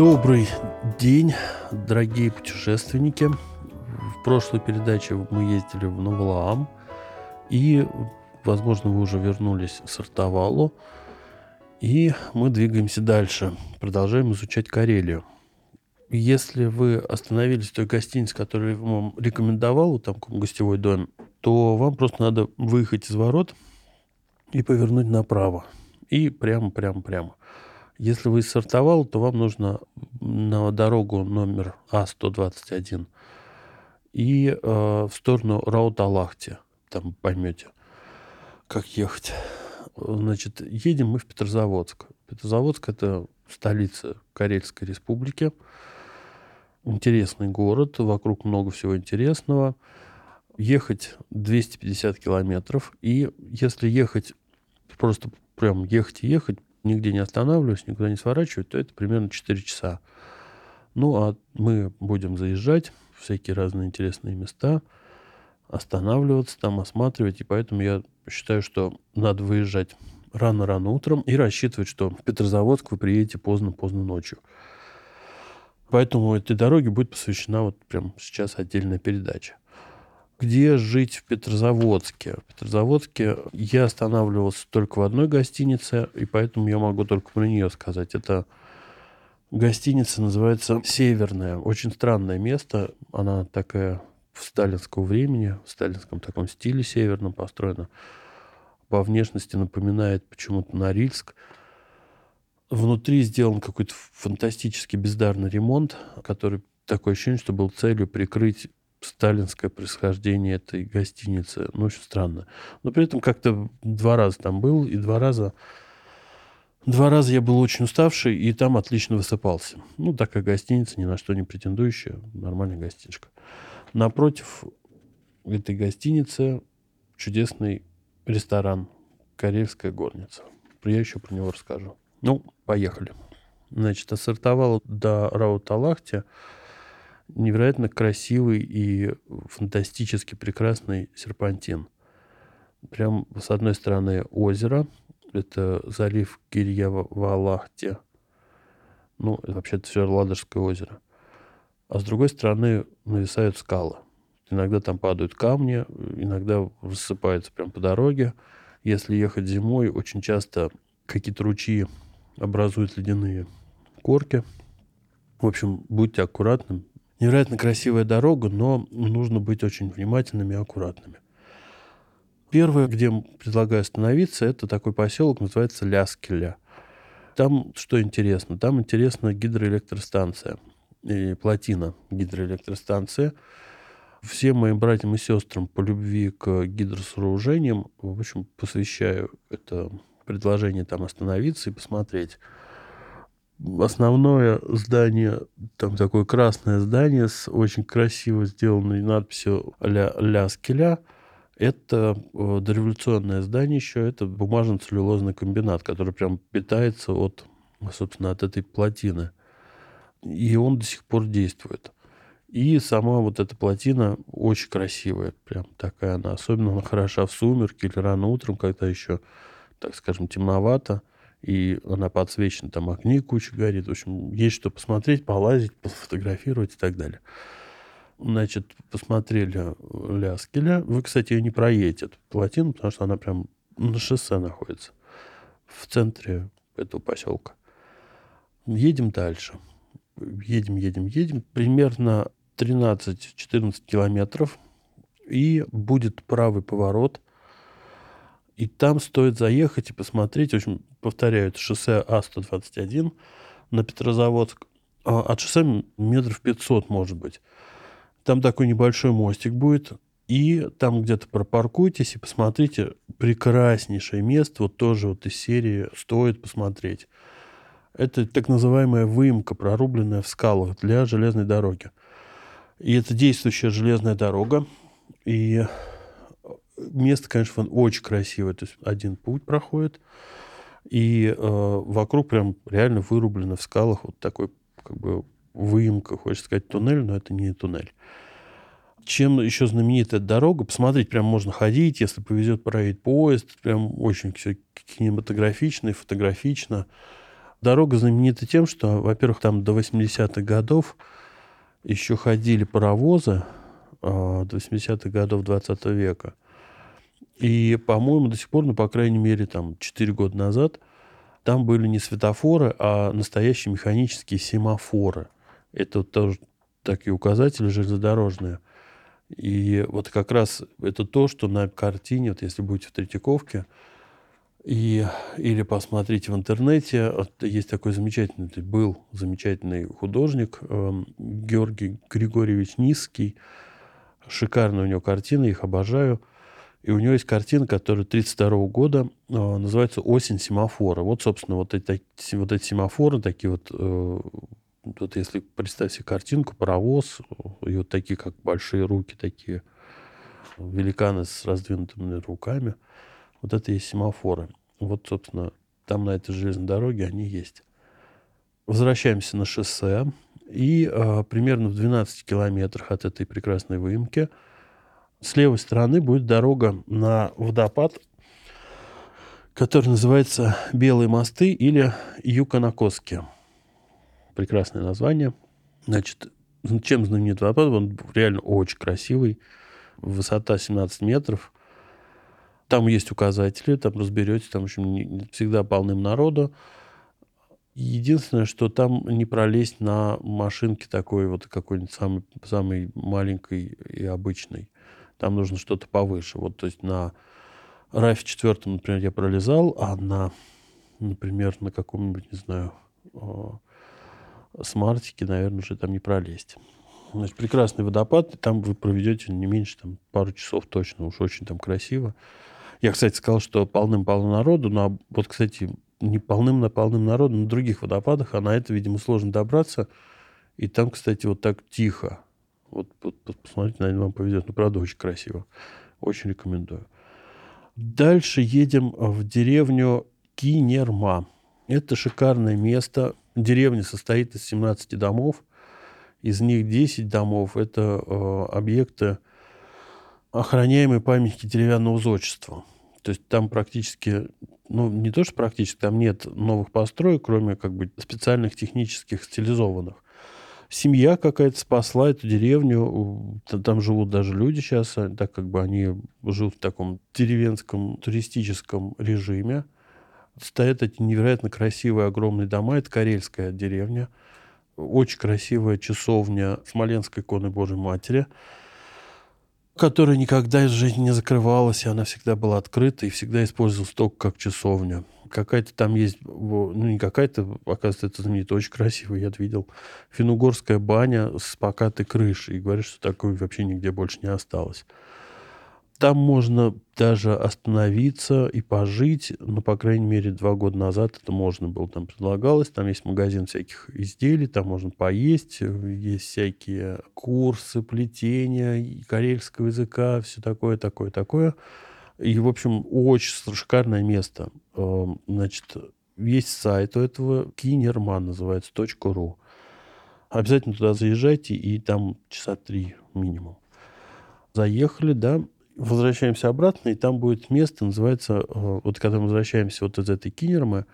Добрый день, дорогие путешественники. В прошлой передаче мы ездили в Новолаам. И, возможно, вы уже вернулись с Артовалу. И мы двигаемся дальше. Продолжаем изучать Карелию. Если вы остановились в той гостинице, которую я вам рекомендовал, там гостевой дом, то вам просто надо выехать из ворот и повернуть направо. И прямо, прямо, прямо. Если вы сортовал, то вам нужно на дорогу номер А121 и э, в сторону Раут-Алахти. Там поймете, как ехать. Значит, едем мы в Петрозаводск. Петрозаводск – это столица Карельской республики. Интересный город, вокруг много всего интересного. Ехать 250 километров. И если ехать, просто прям ехать и ехать, нигде не останавливаюсь, никуда не сворачиваю, то это примерно 4 часа. Ну, а мы будем заезжать в всякие разные интересные места, останавливаться там, осматривать, и поэтому я считаю, что надо выезжать рано-рано утром и рассчитывать, что в Петрозаводск вы приедете поздно-поздно ночью. Поэтому этой дороге будет посвящена вот прямо сейчас отдельная передача где жить в Петрозаводске. В Петрозаводске я останавливался только в одной гостинице, и поэтому я могу только про нее сказать. Это гостиница называется «Северная». Очень странное место. Она такая в сталинского времени, в сталинском таком стиле северном построена. По внешности напоминает почему-то Норильск. Внутри сделан какой-то фантастически бездарный ремонт, который такое ощущение, что был целью прикрыть сталинское происхождение этой гостиницы. Ну, очень странно. Но при этом как-то два раза там был, и два раза... Два раза я был очень уставший, и там отлично высыпался. Ну, такая гостиница, ни на что не претендующая, нормальная гостиничка. Напротив этой гостиницы чудесный ресторан «Карельская горница». Я еще про него расскажу. Ну, поехали. Значит, ассортовал до Рауталахти невероятно красивый и фантастически прекрасный серпантин. Прям с одной стороны озеро, это залив Кирьява-Валахте, ну, вообще-то все Ладожское озеро. А с другой стороны нависают скалы. Иногда там падают камни, иногда рассыпаются прям по дороге. Если ехать зимой, очень часто какие-то ручьи образуют ледяные корки. В общем, будьте аккуратны, Невероятно красивая дорога, но нужно быть очень внимательными и аккуратными. Первое, где предлагаю остановиться, это такой поселок, называется Ляскеля. Там что интересно? Там интересна гидроэлектростанция и плотина гидроэлектростанции. Всем моим братьям и сестрам по любви к гидросооружениям, в общем, посвящаю это предложение там остановиться и посмотреть основное здание, там такое красное здание с очень красиво сделанной надписью «Ля, ля скеля», это э, дореволюционное здание еще, это бумажно-целлюлозный комбинат, который прям питается от, собственно, от этой плотины. И он до сих пор действует. И сама вот эта плотина очень красивая, прям такая она. Особенно она хороша в сумерки или рано утром, когда еще, так скажем, темновато и она подсвечена, там огни куча горит. В общем, есть что посмотреть, полазить, пофотографировать и так далее. Значит, посмотрели Ляскеля. Вы, кстати, ее не проедете, эту плотину, потому что она прям на шоссе находится. В центре этого поселка. Едем дальше. Едем, едем, едем. Примерно 13-14 километров. И будет правый поворот – и там стоит заехать и посмотреть. В общем, повторяю, это шоссе А-121 на Петрозаводск. А от шоссе метров 500, может быть. Там такой небольшой мостик будет. И там где-то пропаркуйтесь и посмотрите прекраснейшее место. Вот тоже вот из серии стоит посмотреть. Это так называемая выемка, прорубленная в скалах для железной дороги. И это действующая железная дорога. И место, конечно, очень красивое. То есть один путь проходит, и э, вокруг прям реально вырублено в скалах вот такой как бы выемка, хочется сказать, туннель, но это не туннель. Чем еще знаменита эта дорога? Посмотреть прям можно ходить, если повезет, проедет поезд. Прям очень все кинематографично и фотографично. Дорога знаменита тем, что, во-первых, там до 80-х годов еще ходили паровозы, э, до 80-х годов 20 века. И, по-моему, до сих пор, ну, по крайней мере, там, 4 года назад, там были не светофоры, а настоящие механические семафоры. Это тоже такие указатели железнодорожные. И вот как раз это то, что на картине, вот если будете в Третьяковке, и, или посмотрите в интернете, вот есть такой замечательный, был замечательный художник э, Георгий Григорьевич Низкий. Шикарные у него картины, их обожаю. И у него есть картина, которая 1932 года, э, называется «Осень семафора». Вот, собственно, вот эти, вот эти семафоры, такие вот, э, вот если представить себе картинку, паровоз, и вот такие, как большие руки, такие великаны с раздвинутыми руками, вот это есть семафоры. Вот, собственно, там на этой железной дороге они есть. Возвращаемся на шоссе, и э, примерно в 12 километрах от этой прекрасной выемки – с левой стороны будет дорога на водопад, который называется Белые мосты или Юканакоски. Прекрасное название. Значит, чем знаменит водопад? Он реально очень красивый. Высота 17 метров. Там есть указатели, там разберете, там, в общем, всегда полным народу. Единственное, что там не пролезть на машинке такой вот какой-нибудь самой, самой маленькой и обычной. Там нужно что-то повыше. Вот, то есть на рафе четвертом, например, я пролезал, а на, например, на каком-нибудь, не знаю, смартике, наверное, уже там не пролезть. Значит, прекрасный водопад, и там вы проведете не меньше там, пару часов точно, уж очень там красиво. Я, кстати, сказал, что полным-полно народу, но вот, кстати, не полным на полным народу на других водопадах, а на это, видимо, сложно добраться. И там, кстати, вот так тихо. Вот, вот, посмотрите, наверное, вам повезет. Ну, правда, очень красиво. Очень рекомендую. Дальше едем в деревню Кинерма. Это шикарное место. Деревня состоит из 17 домов. Из них 10 домов – это э, объекты, охраняемые памятники деревянного зодчества. То есть там практически, ну, не то, что практически, там нет новых построек, кроме как бы специальных технических стилизованных семья какая-то спасла эту деревню. Там живут даже люди сейчас, а, так как бы они живут в таком деревенском туристическом режиме. Стоят эти невероятно красивые огромные дома. Это карельская деревня. Очень красивая часовня Смоленской иконы Божьей Матери, которая никогда из жизни не закрывалась, и она всегда была открыта и всегда использовалась только как часовня какая-то там есть, ну не какая-то, оказывается, это знаменитый, очень красивый, я видел, финугорская баня с покатой крышей. И говорят, что такой вообще нигде больше не осталось. Там можно даже остановиться и пожить, ну, по крайней мере, два года назад это можно было, там предлагалось, там есть магазин всяких изделий, там можно поесть, есть всякие курсы плетения, карельского языка, все такое, такое, такое. И, в общем, очень шикарное место. Эм, значит, есть сайт у этого, кинерман называется, .ру. Обязательно туда заезжайте, и там часа три минимум. Заехали, да, возвращаемся обратно, и там будет место, называется, э, вот когда мы возвращаемся вот из этой Кинермы,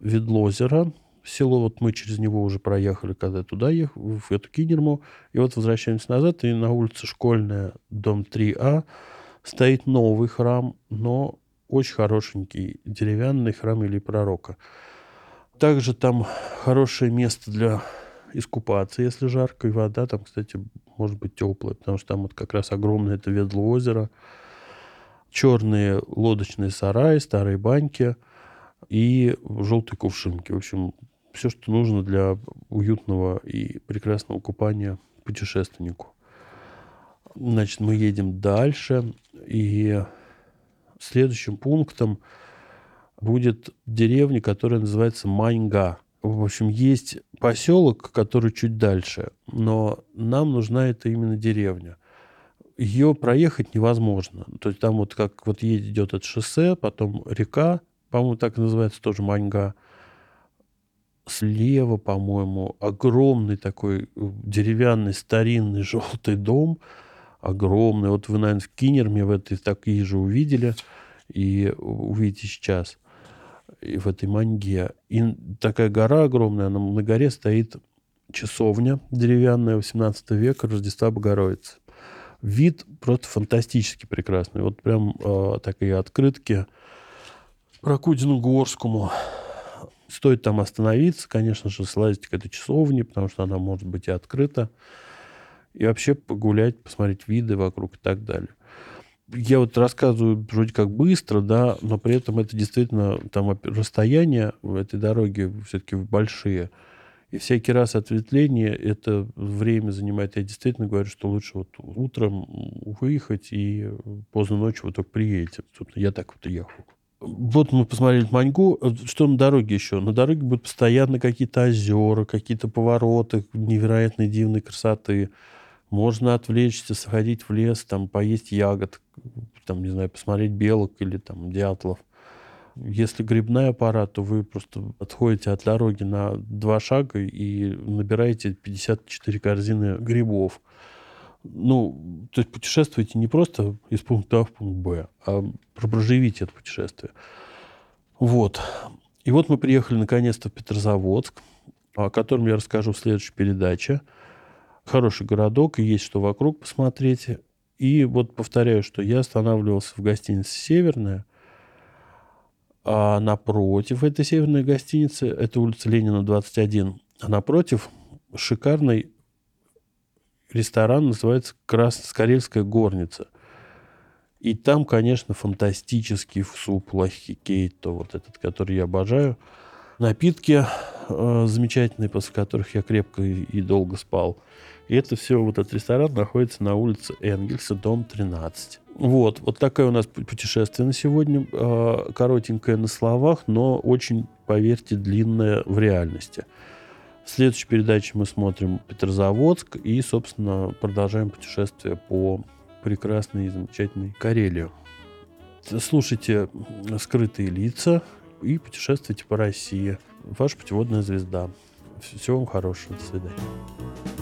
Ведлозера, село, вот мы через него уже проехали, когда туда ехали, в эту Кинерму, и вот возвращаемся назад, и на улице Школьная, дом 3А, стоит новый храм, но очень хорошенький деревянный храм или пророка. Также там хорошее место для искупаться, если жарко, и вода там, кстати, может быть теплая, потому что там вот как раз огромное это ведло озеро, черные лодочные сараи, старые баньки и желтые кувшинки. В общем, все, что нужно для уютного и прекрасного купания путешественнику. Значит, мы едем дальше, и следующим пунктом будет деревня, которая называется Маньга. В общем, есть поселок, который чуть дальше, но нам нужна это именно деревня. Ее проехать невозможно. То есть там вот как вот идет это шоссе, потом река, по-моему, так называется тоже Маньга. Слева, по-моему, огромный такой э, деревянный старинный желтый дом, огромный. Вот вы, наверное, в Кинерме в этой такие же увидели и увидите сейчас и в этой маньге. И такая гора огромная, она, на горе стоит часовня деревянная 18 века Рождества Богородицы. Вид просто фантастически прекрасный. Вот прям э, такие открытки про Кудину Горскому. Стоит там остановиться, конечно же, слазить к этой часовне, потому что она может быть и открыта. И вообще погулять, посмотреть виды вокруг и так далее я вот рассказываю вроде как быстро, да, но при этом это действительно там расстояния в этой дороге все-таки большие. И всякий раз ответвление это время занимает. Я действительно говорю, что лучше вот утром выехать и поздно ночью вы только приедете. Собственно, я так вот ехал. Вот мы посмотрели Маньгу. Что на дороге еще? На дороге будут постоянно какие-то озера, какие-то повороты невероятной дивной красоты. Можно отвлечься, сходить в лес, там, поесть ягод, там, не знаю, посмотреть белок или там дятлов. Если грибной аппарат, то вы просто отходите от дороги на два шага и набираете 54 корзины грибов. Ну, то есть путешествуете не просто из пункта А в пункт Б, а проживите это путешествие. Вот. И вот мы приехали наконец-то в Петрозаводск, о котором я расскажу в следующей передаче. Хороший городок, и есть что вокруг посмотреть. И вот повторяю, что я останавливался в гостинице «Северная», а напротив этой северной гостиницы, это улица Ленина, 21, а напротив шикарный ресторан, называется Крас... «Карельская горница». И там, конечно, фантастический суп лахикейто, вот этот, который я обожаю. Напитки э, замечательные, после которых я крепко и, и долго спал. И это все, вот этот ресторан находится на улице Энгельса, дом 13. Вот, вот такое у нас путешествие на сегодня. А, коротенькое на словах, но очень, поверьте, длинное в реальности. В следующей передаче мы смотрим Петрозаводск и, собственно, продолжаем путешествие по прекрасной и замечательной Карелии. Слушайте «Скрытые лица» и путешествуйте по России. Ваша путеводная звезда. Всего вам хорошего. До свидания.